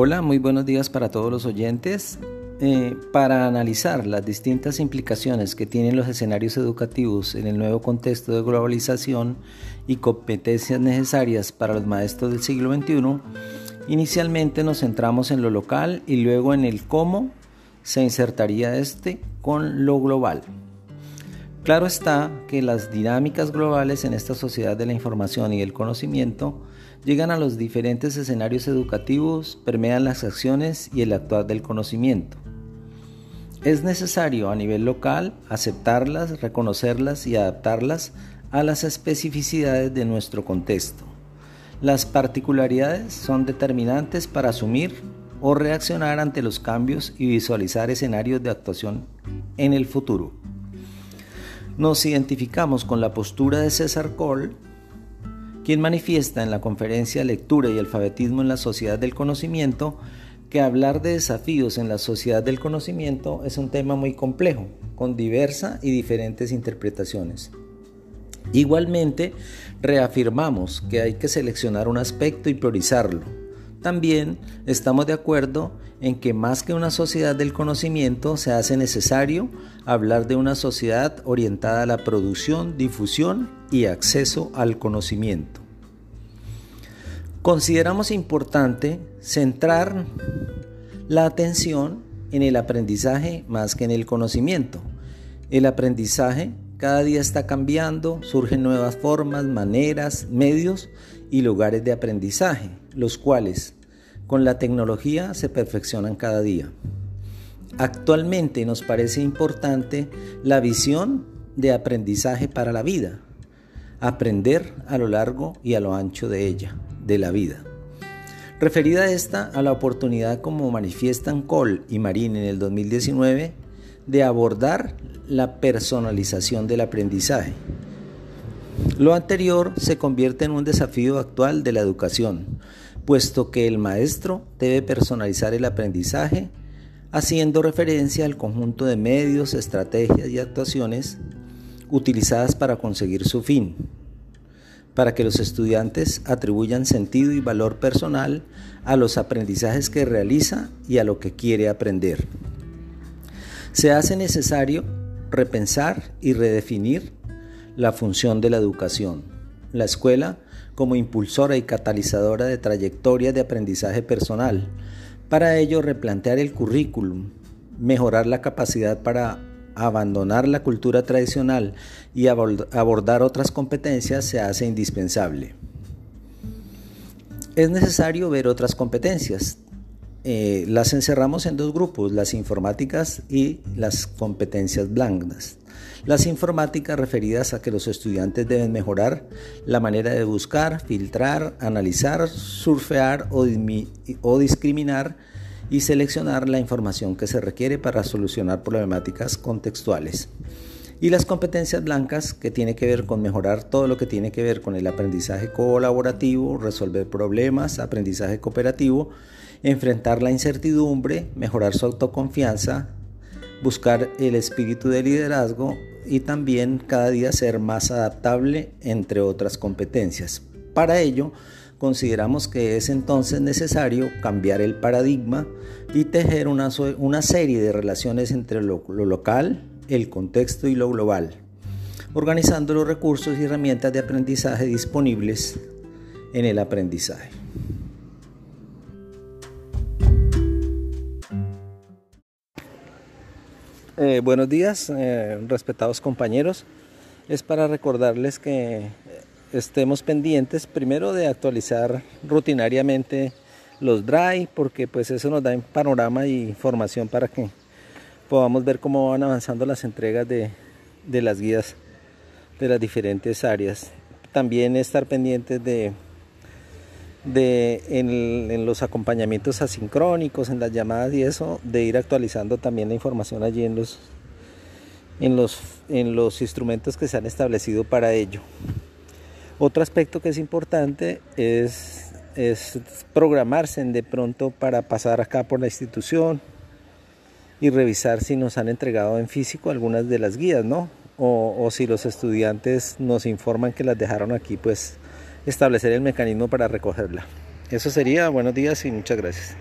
Hola, muy buenos días para todos los oyentes. Eh, para analizar las distintas implicaciones que tienen los escenarios educativos en el nuevo contexto de globalización y competencias necesarias para los maestros del siglo XXI, inicialmente nos centramos en lo local y luego en el cómo se insertaría este con lo global. Claro está que las dinámicas globales en esta sociedad de la información y el conocimiento llegan a los diferentes escenarios educativos, permean las acciones y el actuar del conocimiento. Es necesario a nivel local aceptarlas, reconocerlas y adaptarlas a las especificidades de nuestro contexto. Las particularidades son determinantes para asumir o reaccionar ante los cambios y visualizar escenarios de actuación en el futuro. Nos identificamos con la postura de César Cole, quien manifiesta en la conferencia Lectura y Alfabetismo en la Sociedad del Conocimiento que hablar de desafíos en la sociedad del conocimiento es un tema muy complejo, con diversas y diferentes interpretaciones. Igualmente, reafirmamos que hay que seleccionar un aspecto y priorizarlo. También estamos de acuerdo en que más que una sociedad del conocimiento se hace necesario hablar de una sociedad orientada a la producción, difusión y acceso al conocimiento. Consideramos importante centrar la atención en el aprendizaje más que en el conocimiento. El aprendizaje cada día está cambiando, surgen nuevas formas, maneras, medios y lugares de aprendizaje, los cuales con la tecnología se perfeccionan cada día. Actualmente nos parece importante la visión de aprendizaje para la vida, aprender a lo largo y a lo ancho de ella, de la vida. Referida esta a la oportunidad como manifiestan Cole y Marín en el 2019 de abordar la personalización del aprendizaje. Lo anterior se convierte en un desafío actual de la educación, puesto que el maestro debe personalizar el aprendizaje haciendo referencia al conjunto de medios, estrategias y actuaciones utilizadas para conseguir su fin, para que los estudiantes atribuyan sentido y valor personal a los aprendizajes que realiza y a lo que quiere aprender. Se hace necesario repensar y redefinir la función de la educación. La escuela como impulsora y catalizadora de trayectorias de aprendizaje personal. Para ello, replantear el currículum, mejorar la capacidad para abandonar la cultura tradicional y abordar otras competencias se hace indispensable. Es necesario ver otras competencias. Eh, las encerramos en dos grupos, las informáticas y las competencias blandas. Las informáticas referidas a que los estudiantes deben mejorar la manera de buscar, filtrar, analizar, surfear o, o discriminar y seleccionar la información que se requiere para solucionar problemáticas contextuales. Y las competencias blancas, que tiene que ver con mejorar todo lo que tiene que ver con el aprendizaje colaborativo, resolver problemas, aprendizaje cooperativo, enfrentar la incertidumbre, mejorar su autoconfianza, buscar el espíritu de liderazgo y también cada día ser más adaptable, entre otras competencias. Para ello, consideramos que es entonces necesario cambiar el paradigma y tejer una, una serie de relaciones entre lo, lo local, el contexto y lo global, organizando los recursos y herramientas de aprendizaje disponibles en el aprendizaje. Eh, buenos días, eh, respetados compañeros. Es para recordarles que estemos pendientes primero de actualizar rutinariamente los drive, porque pues eso nos da un panorama y información para que podamos ver cómo van avanzando las entregas de, de las guías de las diferentes áreas. También estar pendientes de de en, los acompañamientos asincrónicos, en las llamadas y eso, de ir actualizando también la información allí en los, en los, en los instrumentos que se han establecido para ello. Otro aspecto que es importante es, programarse de pronto para pasar acá por la institución y revisar si nos han entregado en físico algunas de las guías, ¿no? O si los estudiantes nos informan que las dejaron aquí, pues establecer el mecanismo para recogerla. Eso sería, buenos días y muchas gracias.